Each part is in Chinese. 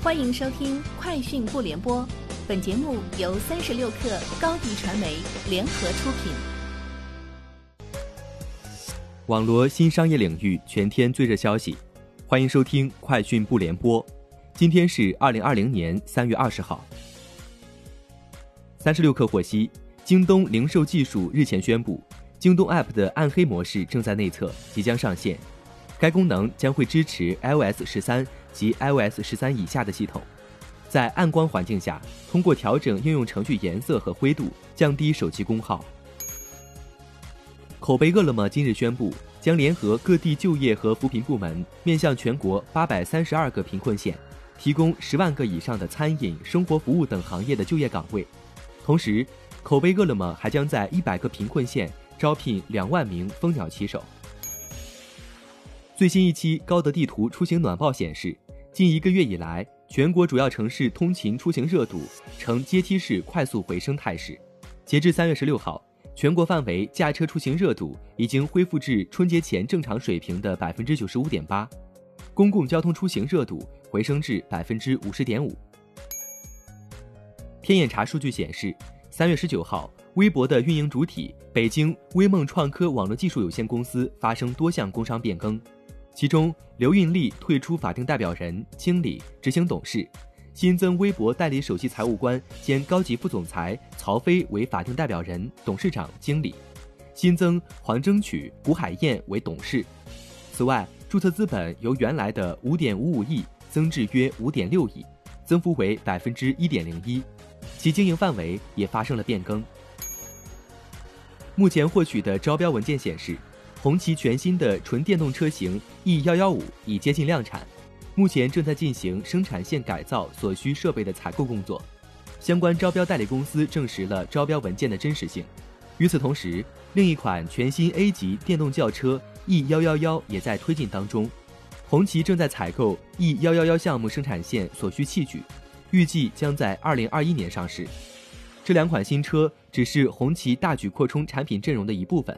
欢迎收听《快讯不联播》，本节目由三十六克高低传媒联合出品。网罗新商业领域全天最热消息，欢迎收听《快讯不联播》。今天是二零二零年三月二十号。三十六克获悉，京东零售技术日前宣布，京东 App 的暗黑模式正在内测，即将上线。该功能将会支持 iOS 十三及 iOS 十三以下的系统，在暗光环境下，通过调整应用程序颜色和灰度，降低手机功耗。口碑饿了么今日宣布，将联合各地就业和扶贫部门，面向全国八百三十二个贫困县，提供十万个以上的餐饮、生活服务等行业的就业岗位。同时，口碑饿了么还将在一百个贫困县招聘两万名蜂鸟骑手。最新一期高德地图出行暖报显示，近一个月以来，全国主要城市通勤出行热度呈阶梯式快速回升态势。截至三月十六号，全国范围驾车出行热度已经恢复至春节前正常水平的百分之九十五点八，公共交通出行热度回升至百分之五十点五。天眼查数据显示，三月十九号，微博的运营主体北京微梦创科网络技术有限公司发生多项工商变更。其中，刘运力退出法定代表人、经理、执行董事，新增微博代理首席财务官兼高级副总裁曹飞为法定代表人、董事长、经理，新增黄争取、古海燕为董事。此外，注册资本由原来的五点五五亿增至约五点六亿，增幅为百分之一点零一，其经营范围也发生了变更。目前获取的招标文件显示。红旗全新的纯电动车型 E 幺幺五已接近量产，目前正在进行生产线改造所需设备的采购工作。相关招标代理公司证实了招标文件的真实性。与此同时，另一款全新 A 级电动轿车 E 幺幺幺也在推进当中，红旗正在采购 E 幺幺幺项目生产线所需器具，预计将在二零二一年上市。这两款新车只是红旗大举扩充产品阵容的一部分。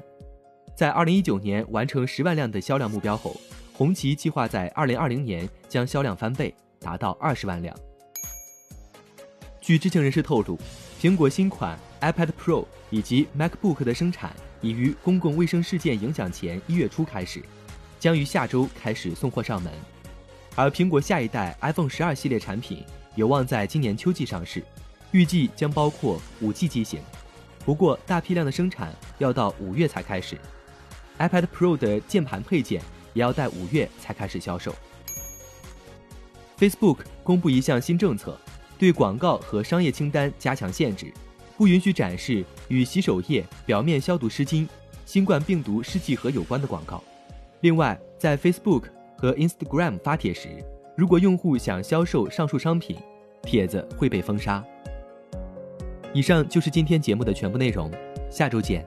在二零一九年完成十万辆的销量目标后，红旗计划在二零二零年将销量翻倍，达到二十万辆。据知情人士透露，苹果新款 iPad Pro 以及 MacBook 的生产已于公共卫生事件影响前一月初开始，将于下周开始送货上门。而苹果下一代 iPhone 十二系列产品有望在今年秋季上市，预计将包括五 G 机型，不过大批量的生产要到五月才开始。iPad Pro 的键盘配件也要在五月才开始销售。Facebook 公布一项新政策，对广告和商业清单加强限制，不允许展示与洗手液、表面消毒湿巾、新冠病毒试剂盒有关的广告。另外，在 Facebook 和 Instagram 发帖时，如果用户想销售上述商品，帖子会被封杀。以上就是今天节目的全部内容，下周见。